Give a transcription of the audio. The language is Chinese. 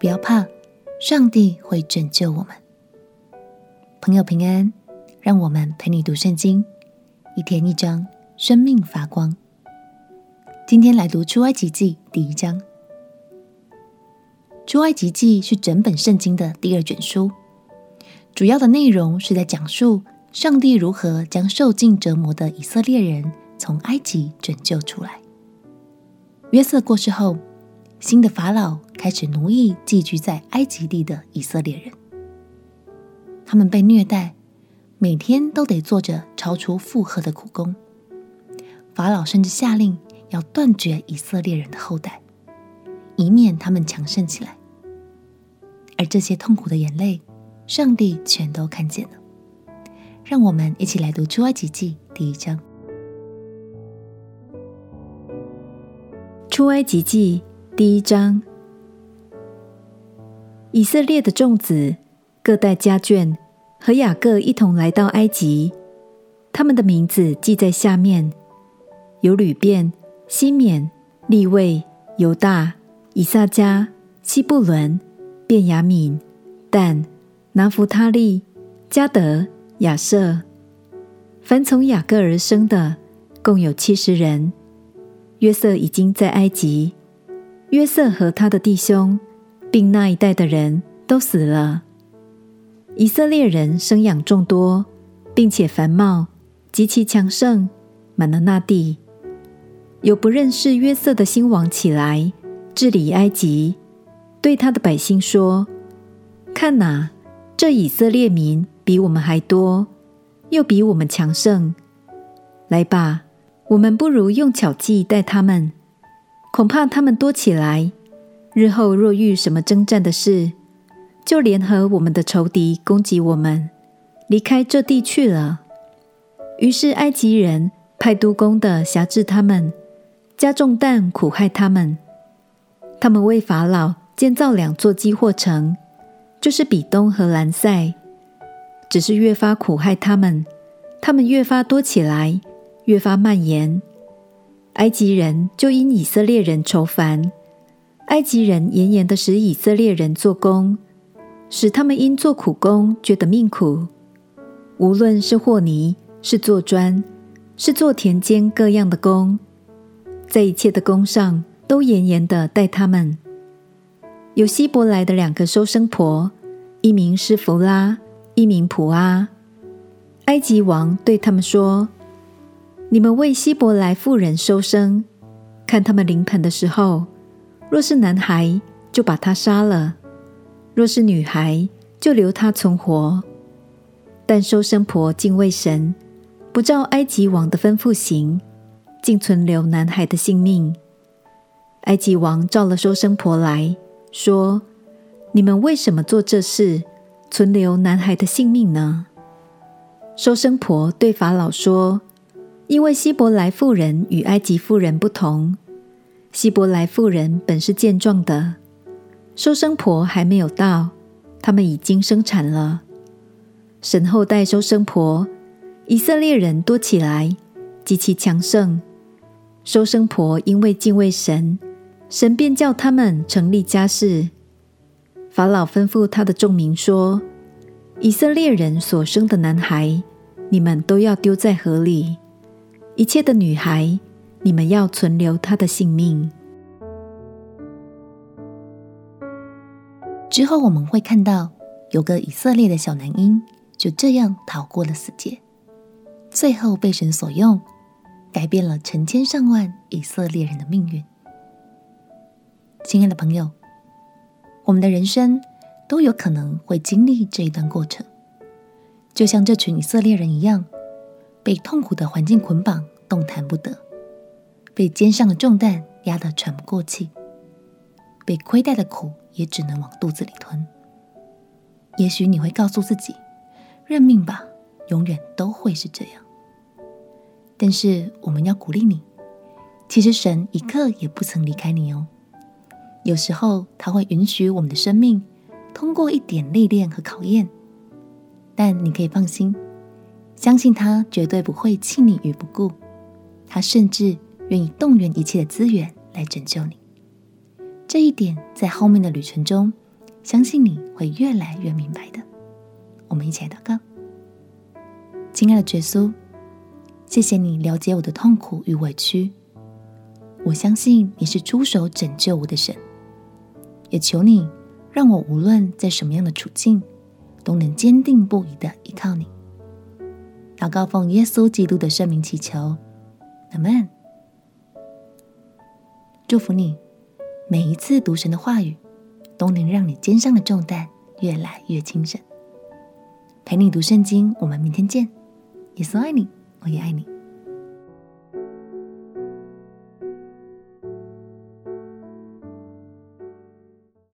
不要怕，上帝会拯救我们。朋友平安，让我们陪你读圣经，一天一章，生命发光。今天来读出埃及记第一章。出埃及记是整本圣经的第二卷书，主要的内容是在讲述上帝如何将受尽折磨的以色列人从埃及拯救出来。约瑟过世后，新的法老开始奴役寄居在埃及地的以色列人，他们被虐待，每天都得做着超出负荷的苦工。法老甚至下令要断绝以色列人的后代，以免他们强盛起来。而这些痛苦的眼泪，上帝全都看见了。让我们一起来读出埃及记第一章。出埃及记第一章，以色列的众子各带家眷，和雅各一同来到埃及。他们的名字记在下面：有流便、西缅、利未、犹大、以萨迦、西布伦、便雅悯、但、拿弗他利、迦得、亚设。凡从雅各而生的，共有七十人。约瑟已经在埃及，约瑟和他的弟兄，并那一代的人都死了。以色列人生养众多，并且繁茂，极其强盛，满了那地。有不认识约瑟的新王起来治理埃及，对他的百姓说：“看哪，这以色列民比我们还多，又比我们强盛。来吧。”我们不如用巧计待他们，恐怕他们多起来，日后若遇什么征战的事，就联合我们的仇敌攻击我们，离开这地去了。于是埃及人派督工的辖制他们，加重担苦害他们。他们为法老建造两座积货城，就是比东和兰塞，只是越发苦害他们，他们越发多起来。越发蔓延，埃及人就因以色列人愁烦，埃及人严严的使以色列人做工，使他们因做苦工觉得命苦。无论是和泥，是做砖，是做田间各样的工，在一切的工上都严严的待他们。有希伯来的两个收生婆，一名施弗拉，一名普阿。埃及王对他们说。你们为希伯来妇人收生，看他们临盆的时候，若是男孩，就把他杀了；若是女孩，就留他存活。但收生婆敬畏神，不照埃及王的吩咐行，竟存留男孩的性命。埃及王召了收生婆来说：“你们为什么做这事，存留男孩的性命呢？”收生婆对法老说。因为希伯来妇人与埃及妇人不同，希伯来妇人本是健壮的，收生婆还没有到，他们已经生产了。神后代收生婆，以色列人多起来，极其强盛。收生婆因为敬畏神，神便叫他们成立家室。法老吩咐他的众民说：“以色列人所生的男孩，你们都要丢在河里。”一切的女孩，你们要存留她的性命。之后我们会看到，有个以色列的小男婴就这样逃过了死劫，最后被神所用，改变了成千上万以色列人的命运。亲爱的朋友，我们的人生都有可能会经历这一段过程，就像这群以色列人一样。被痛苦的环境捆绑，动弹不得；被肩上的重担压得喘不过气；被亏待的苦也只能往肚子里吞。也许你会告诉自己：“认命吧，永远都会是这样。”但是我们要鼓励你，其实神一刻也不曾离开你哦。有时候他会允许我们的生命通过一点历练和考验，但你可以放心。相信他绝对不会弃你于不顾，他甚至愿意动员一切的资源来拯救你。这一点在后面的旅程中相信你会越来越明白的。我们一起来祷告。亲爱的耶稣，谢谢你了解我的痛苦与委屈。我相信你是出手拯救我的神，也求你让我无论在什么样的处境，都能坚定不移地依靠你。祷告奉耶稣基督的圣名祈求，阿门。祝福你，每一次读神的话语，都能让你肩上的重担越来越轻省。陪你读圣经，我们明天见。耶稣爱你，我也爱你。